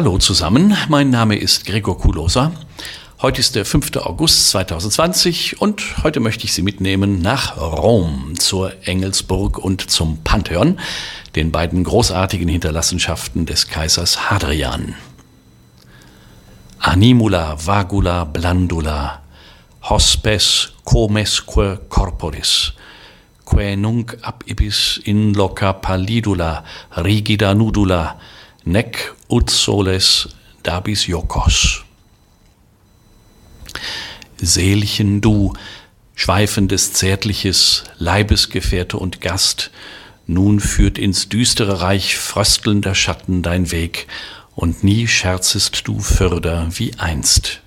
Hallo zusammen, mein Name ist Gregor Kulosa. Heute ist der 5. August 2020 und heute möchte ich Sie mitnehmen nach Rom, zur Engelsburg und zum Pantheon, den beiden großartigen Hinterlassenschaften des Kaisers Hadrian. Animula vagula blandula, hospes comesque corporis, quae nunc ab ibis in loca pallidula rigida nudula, nec ut soles dabis jokos. Seelchen du, schweifendes Zärtliches, Leibesgefährte und Gast, nun führt ins düstere Reich fröstelnder Schatten dein Weg, und nie scherzest du fürder wie einst.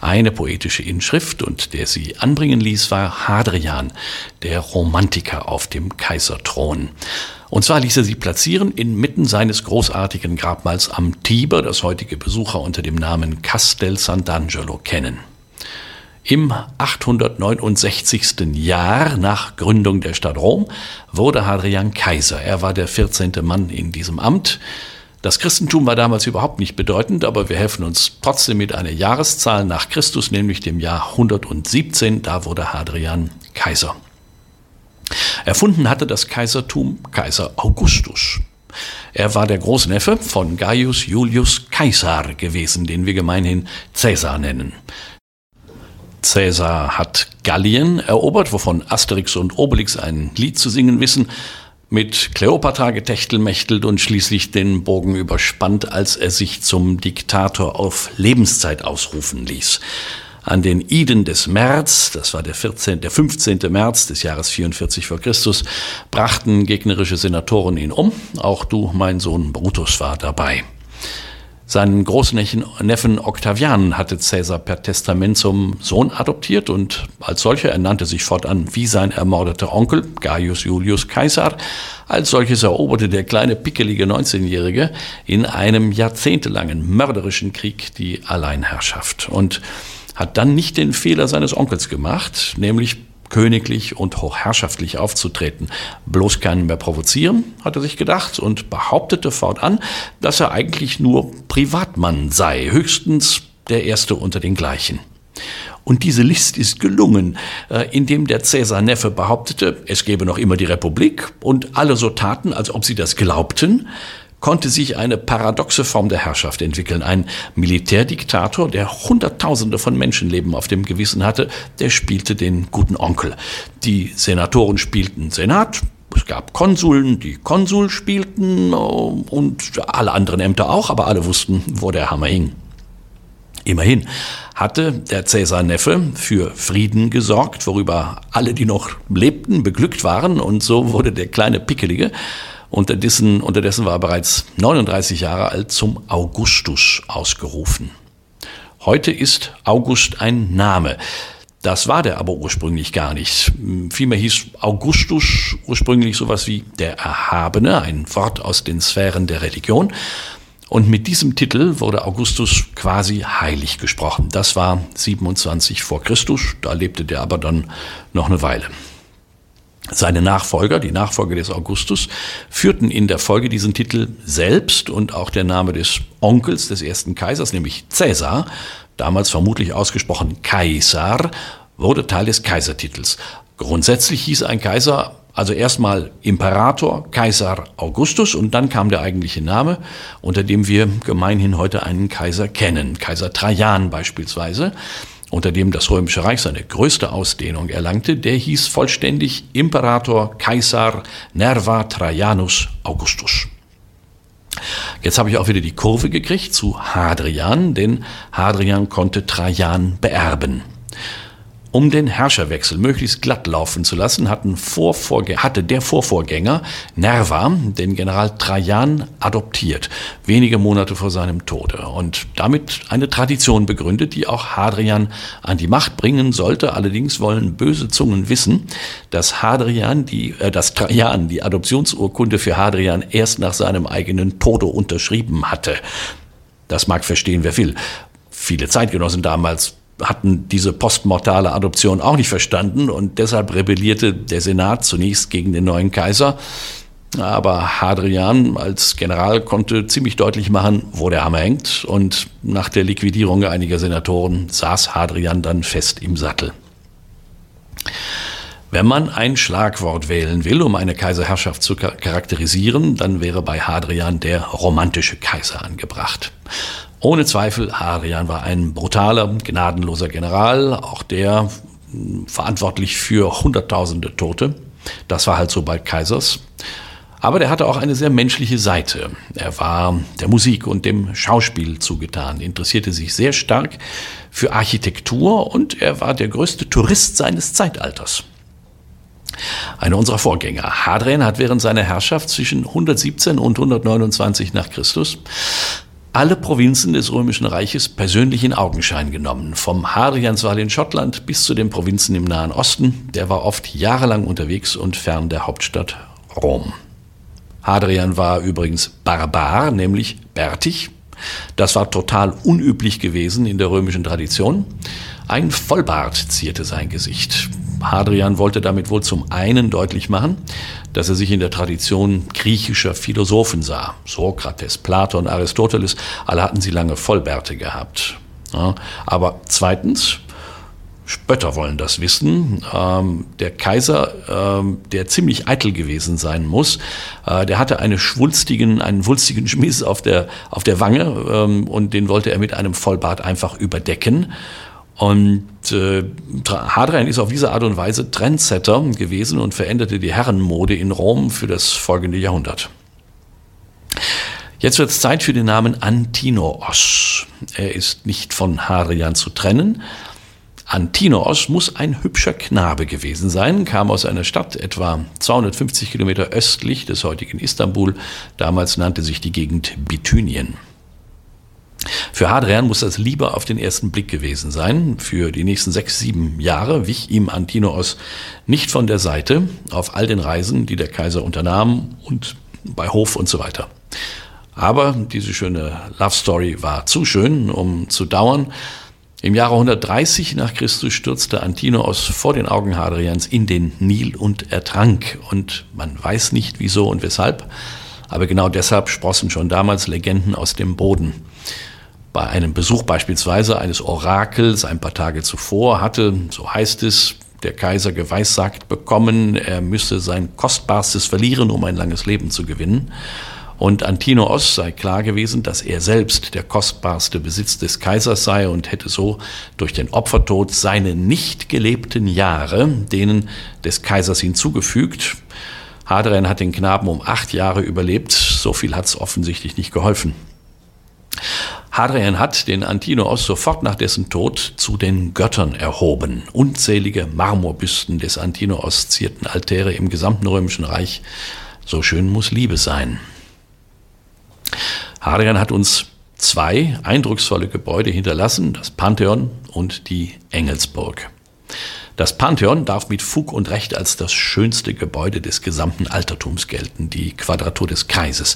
Eine poetische Inschrift und der sie anbringen ließ, war Hadrian, der Romantiker auf dem Kaiserthron. Und zwar ließ er sie platzieren inmitten seines großartigen Grabmals am Tiber, das heutige Besucher unter dem Namen Castel Sant'Angelo kennen. Im 869. Jahr nach Gründung der Stadt Rom wurde Hadrian Kaiser. Er war der 14. Mann in diesem Amt. Das Christentum war damals überhaupt nicht bedeutend, aber wir helfen uns trotzdem mit einer Jahreszahl nach Christus, nämlich dem Jahr 117. Da wurde Hadrian Kaiser. Erfunden hatte das Kaisertum Kaiser Augustus. Er war der Großneffe von Gaius Julius Caesar gewesen, den wir gemeinhin Caesar nennen. Caesar hat Gallien erobert, wovon Asterix und Obelix ein Lied zu singen wissen, mit Kleopatra getechtelmächtelt und schließlich den Bogen überspannt, als er sich zum Diktator auf Lebenszeit ausrufen ließ. An den Iden des März, das war der, 14., der 15. März des Jahres 44 vor Christus, brachten gegnerische Senatoren ihn um. Auch du, mein Sohn Brutus, war dabei. Seinen Großneffen Octavian hatte Caesar per Testament zum Sohn adoptiert und als solcher ernannte sich fortan wie sein ermordeter Onkel Gaius Julius Caesar. Als solches eroberte der kleine pickelige 19-Jährige in einem jahrzehntelangen mörderischen Krieg die Alleinherrschaft und hat dann nicht den Fehler seines Onkels gemacht, nämlich königlich und hochherrschaftlich aufzutreten. Bloß keinen mehr provozieren, hat er sich gedacht und behauptete fortan, dass er eigentlich nur Privatmann sei, höchstens der Erste unter den gleichen. Und diese List ist gelungen, äh, indem der Cäsar Neffe behauptete, es gebe noch immer die Republik und alle so taten, als ob sie das glaubten, konnte sich eine paradoxe Form der Herrschaft entwickeln. Ein Militärdiktator, der Hunderttausende von Menschenleben auf dem Gewissen hatte, der spielte den guten Onkel. Die Senatoren spielten Senat, es gab Konsuln, die Konsul spielten äh, und alle anderen Ämter auch, aber alle wussten, wo der Hammer hing. Immerhin hatte der Cäsar Neffe für Frieden gesorgt, worüber alle, die noch lebten, beglückt waren, und so wurde der kleine Pickelige Unterdessen, unterdessen war er bereits 39 Jahre alt zum Augustus ausgerufen. Heute ist August ein Name. Das war der aber ursprünglich gar nicht. Vielmehr hieß Augustus ursprünglich sowas wie der Erhabene, ein Wort aus den Sphären der Religion. Und mit diesem Titel wurde Augustus quasi heilig gesprochen. Das war 27 vor Christus, da lebte der aber dann noch eine Weile. Seine Nachfolger, die Nachfolger des Augustus, führten in der Folge diesen Titel selbst und auch der Name des Onkels des ersten Kaisers, nämlich Caesar, damals vermutlich ausgesprochen Kaisar, wurde Teil des Kaisertitels. Grundsätzlich hieß ein Kaiser also erstmal Imperator, Kaiser Augustus und dann kam der eigentliche Name, unter dem wir gemeinhin heute einen Kaiser kennen, Kaiser Trajan beispielsweise unter dem das Römische Reich seine größte Ausdehnung erlangte, der hieß vollständig Imperator Caesar Nerva Trajanus Augustus. Jetzt habe ich auch wieder die Kurve gekriegt zu Hadrian, denn Hadrian konnte Trajan beerben. Um den Herrscherwechsel möglichst glatt laufen zu lassen, hatten hatte der Vorvorgänger Nerva den General Trajan adoptiert, wenige Monate vor seinem Tode und damit eine Tradition begründet, die auch Hadrian an die Macht bringen sollte. Allerdings wollen böse Zungen wissen, dass Hadrian die, äh, dass Trajan die Adoptionsurkunde für Hadrian erst nach seinem eigenen Tode unterschrieben hatte. Das mag verstehen, wer will. Viele Zeitgenossen damals hatten diese postmortale Adoption auch nicht verstanden und deshalb rebellierte der Senat zunächst gegen den neuen Kaiser. Aber Hadrian als General konnte ziemlich deutlich machen, wo der Hammer hängt. Und nach der Liquidierung einiger Senatoren saß Hadrian dann fest im Sattel. Wenn man ein Schlagwort wählen will, um eine Kaiserherrschaft zu charakterisieren, dann wäre bei Hadrian der romantische Kaiser angebracht. Ohne Zweifel, Hadrian war ein brutaler, gnadenloser General, auch der hm, verantwortlich für Hunderttausende Tote. Das war halt so bei Kaisers. Aber der hatte auch eine sehr menschliche Seite. Er war der Musik und dem Schauspiel zugetan, interessierte sich sehr stark für Architektur und er war der größte Tourist seines Zeitalters. Einer unserer Vorgänger, Hadrian, hat während seiner Herrschaft zwischen 117 und 129 nach Christus alle Provinzen des Römischen Reiches persönlich in Augenschein genommen. Vom Hadrianswall in Schottland bis zu den Provinzen im Nahen Osten. Der war oft jahrelang unterwegs und fern der Hauptstadt Rom. Hadrian war übrigens Barbar, nämlich bärtig. Das war total unüblich gewesen in der römischen Tradition. Ein Vollbart zierte sein Gesicht. Hadrian wollte damit wohl zum einen deutlich machen, dass er sich in der Tradition griechischer Philosophen sah. Sokrates, Platon, Aristoteles, alle hatten sie lange Vollbärte gehabt. Ja, aber zweitens, Spötter wollen das wissen. Ähm, der Kaiser, ähm, der ziemlich eitel gewesen sein muss, äh, der hatte eine schwulstigen, einen wulstigen Schmiss auf der, auf der Wange ähm, und den wollte er mit einem Vollbart einfach überdecken. Und äh, Hadrian ist auf diese Art und Weise Trendsetter gewesen und veränderte die Herrenmode in Rom für das folgende Jahrhundert. Jetzt wird es Zeit für den Namen Antinoos. Er ist nicht von Hadrian zu trennen, Antinoos muss ein hübscher Knabe gewesen sein, kam aus einer Stadt etwa 250 Kilometer östlich des heutigen Istanbul. Damals nannte sich die Gegend Bithynien. Für Hadrian muss das lieber auf den ersten Blick gewesen sein. Für die nächsten sechs, sieben Jahre wich ihm Antinoos nicht von der Seite auf all den Reisen, die der Kaiser unternahm und bei Hof und so weiter. Aber diese schöne Love Story war zu schön, um zu dauern. Im Jahre 130 nach Christus stürzte Antinoos vor den Augen Hadrians in den Nil und ertrank. Und man weiß nicht wieso und weshalb, aber genau deshalb sprossen schon damals Legenden aus dem Boden. Bei einem Besuch beispielsweise eines Orakels ein paar Tage zuvor hatte, so heißt es, der Kaiser geweissagt bekommen, er müsse sein Kostbarstes verlieren, um ein langes Leben zu gewinnen. Und Antinoos sei klar gewesen, dass er selbst der kostbarste Besitz des Kaisers sei und hätte so durch den Opfertod seine nicht gelebten Jahre denen des Kaisers hinzugefügt. Hadrian hat den Knaben um acht Jahre überlebt, so viel hat es offensichtlich nicht geholfen. Hadrian hat den Antinoos sofort nach dessen Tod zu den Göttern erhoben. Unzählige Marmorbüsten des Antinoos zierten Altäre im gesamten römischen Reich. So schön muss Liebe sein. Hadrian hat uns zwei eindrucksvolle Gebäude hinterlassen, das Pantheon und die Engelsburg. Das Pantheon darf mit Fug und Recht als das schönste Gebäude des gesamten Altertums gelten, die Quadratur des Kreises.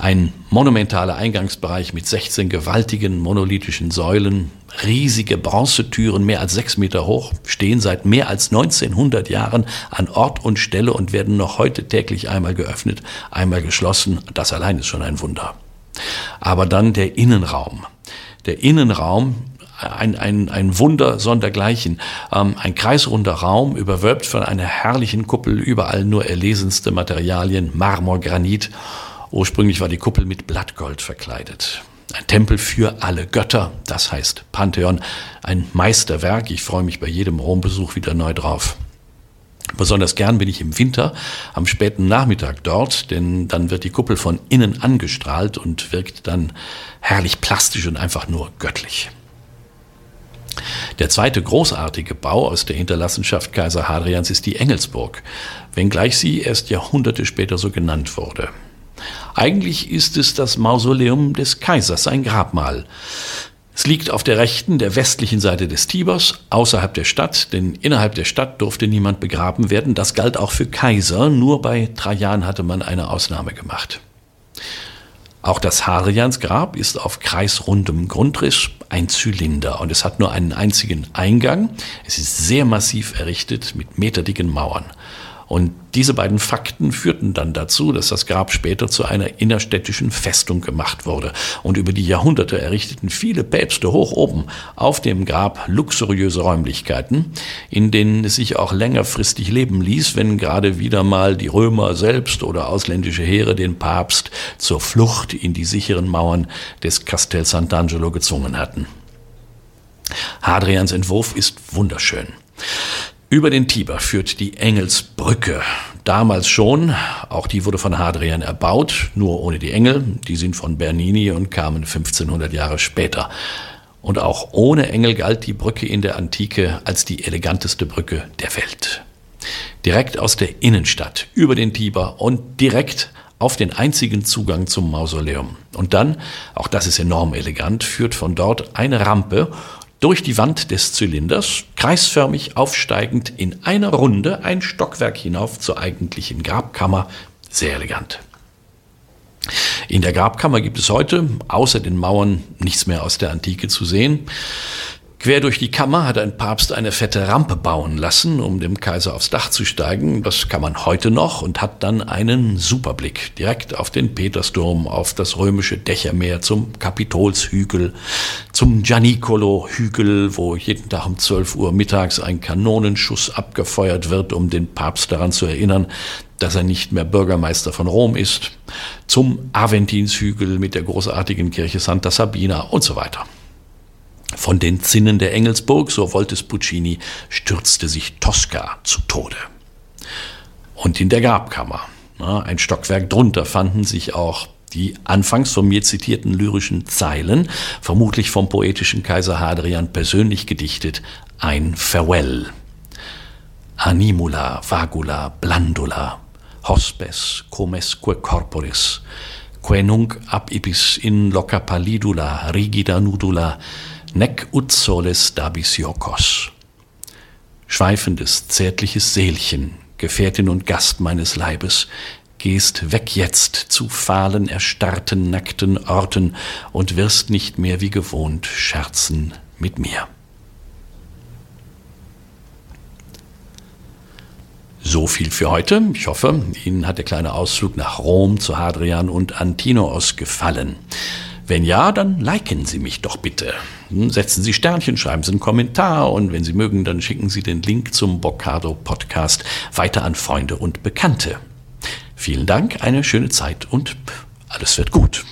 Ein monumentaler Eingangsbereich mit 16 gewaltigen monolithischen Säulen, riesige Bronzetüren, mehr als sechs Meter hoch, stehen seit mehr als 1900 Jahren an Ort und Stelle und werden noch heute täglich einmal geöffnet, einmal geschlossen. Das allein ist schon ein Wunder. Aber dann der Innenraum. Der Innenraum ein, ein, ein Wunder sondergleichen. Ähm, ein kreisrunder Raum, überwölbt von einer herrlichen Kuppel, überall nur erlesenste Materialien, Marmor, Granit Ursprünglich war die Kuppel mit Blattgold verkleidet. Ein Tempel für alle Götter, das heißt Pantheon, ein Meisterwerk. Ich freue mich bei jedem Rombesuch wieder neu drauf. Besonders gern bin ich im Winter am späten Nachmittag dort, denn dann wird die Kuppel von innen angestrahlt und wirkt dann herrlich plastisch und einfach nur göttlich. Der zweite großartige Bau aus der Hinterlassenschaft Kaiser Hadrians ist die Engelsburg, wenngleich sie erst Jahrhunderte später so genannt wurde. Eigentlich ist es das Mausoleum des Kaisers, ein Grabmal. Es liegt auf der rechten, der westlichen Seite des Tibers, außerhalb der Stadt, denn innerhalb der Stadt durfte niemand begraben werden. Das galt auch für Kaiser, nur bei Trajan hatte man eine Ausnahme gemacht. Auch das Hadriansgrab ist auf kreisrundem Grundriss ein Zylinder und es hat nur einen einzigen Eingang. Es ist sehr massiv errichtet mit meterdicken Mauern. Und diese beiden Fakten führten dann dazu, dass das Grab später zu einer innerstädtischen Festung gemacht wurde. Und über die Jahrhunderte errichteten viele Päpste hoch oben auf dem Grab luxuriöse Räumlichkeiten, in denen es sich auch längerfristig leben ließ, wenn gerade wieder mal die Römer selbst oder ausländische Heere den Papst zur Flucht in die sicheren Mauern des Castel Sant'Angelo gezwungen hatten. Hadrians Entwurf ist wunderschön. Über den Tiber führt die Engelsbrücke. Damals schon, auch die wurde von Hadrian erbaut, nur ohne die Engel, die sind von Bernini und kamen 1500 Jahre später. Und auch ohne Engel galt die Brücke in der Antike als die eleganteste Brücke der Welt. Direkt aus der Innenstadt, über den Tiber und direkt auf den einzigen Zugang zum Mausoleum. Und dann, auch das ist enorm elegant, führt von dort eine Rampe durch die Wand des Zylinders, kreisförmig aufsteigend in einer Runde ein Stockwerk hinauf zur eigentlichen Grabkammer. Sehr elegant. In der Grabkammer gibt es heute außer den Mauern nichts mehr aus der Antike zu sehen. Quer durch die Kammer hat ein Papst eine fette Rampe bauen lassen, um dem Kaiser aufs Dach zu steigen. Das kann man heute noch und hat dann einen Superblick direkt auf den Petersdom, auf das römische Dächermeer, zum Kapitolshügel, zum Gianicolo-Hügel, wo jeden Tag um 12 Uhr mittags ein Kanonenschuss abgefeuert wird, um den Papst daran zu erinnern, dass er nicht mehr Bürgermeister von Rom ist, zum Aventinshügel mit der großartigen Kirche Santa Sabina und so weiter. Von den Zinnen der Engelsburg, so wollte es Puccini, stürzte sich Tosca zu Tode. Und in der Grabkammer, ein Stockwerk drunter, fanden sich auch die anfangs von mir zitierten lyrischen Zeilen, vermutlich vom poetischen Kaiser Hadrian persönlich gedichtet, ein Farewell. Animula, vagula, blandula, hospes, comesque corporis, que nunc ab ibis in loca pallidula, rigida nudula, nec ut soles dabis jokos. Schweifendes, zärtliches Seelchen, Gefährtin und Gast meines Leibes, gehst weg jetzt zu fahlen, erstarrten, nackten Orten und wirst nicht mehr wie gewohnt scherzen mit mir. So viel für heute. Ich hoffe, Ihnen hat der kleine Ausflug nach Rom zu Hadrian und Antinoos gefallen. Wenn ja, dann liken Sie mich doch bitte. Hm, setzen Sie Sternchen, schreiben Sie einen Kommentar und wenn Sie mögen, dann schicken Sie den Link zum Boccado Podcast weiter an Freunde und Bekannte. Vielen Dank, eine schöne Zeit und alles wird gut.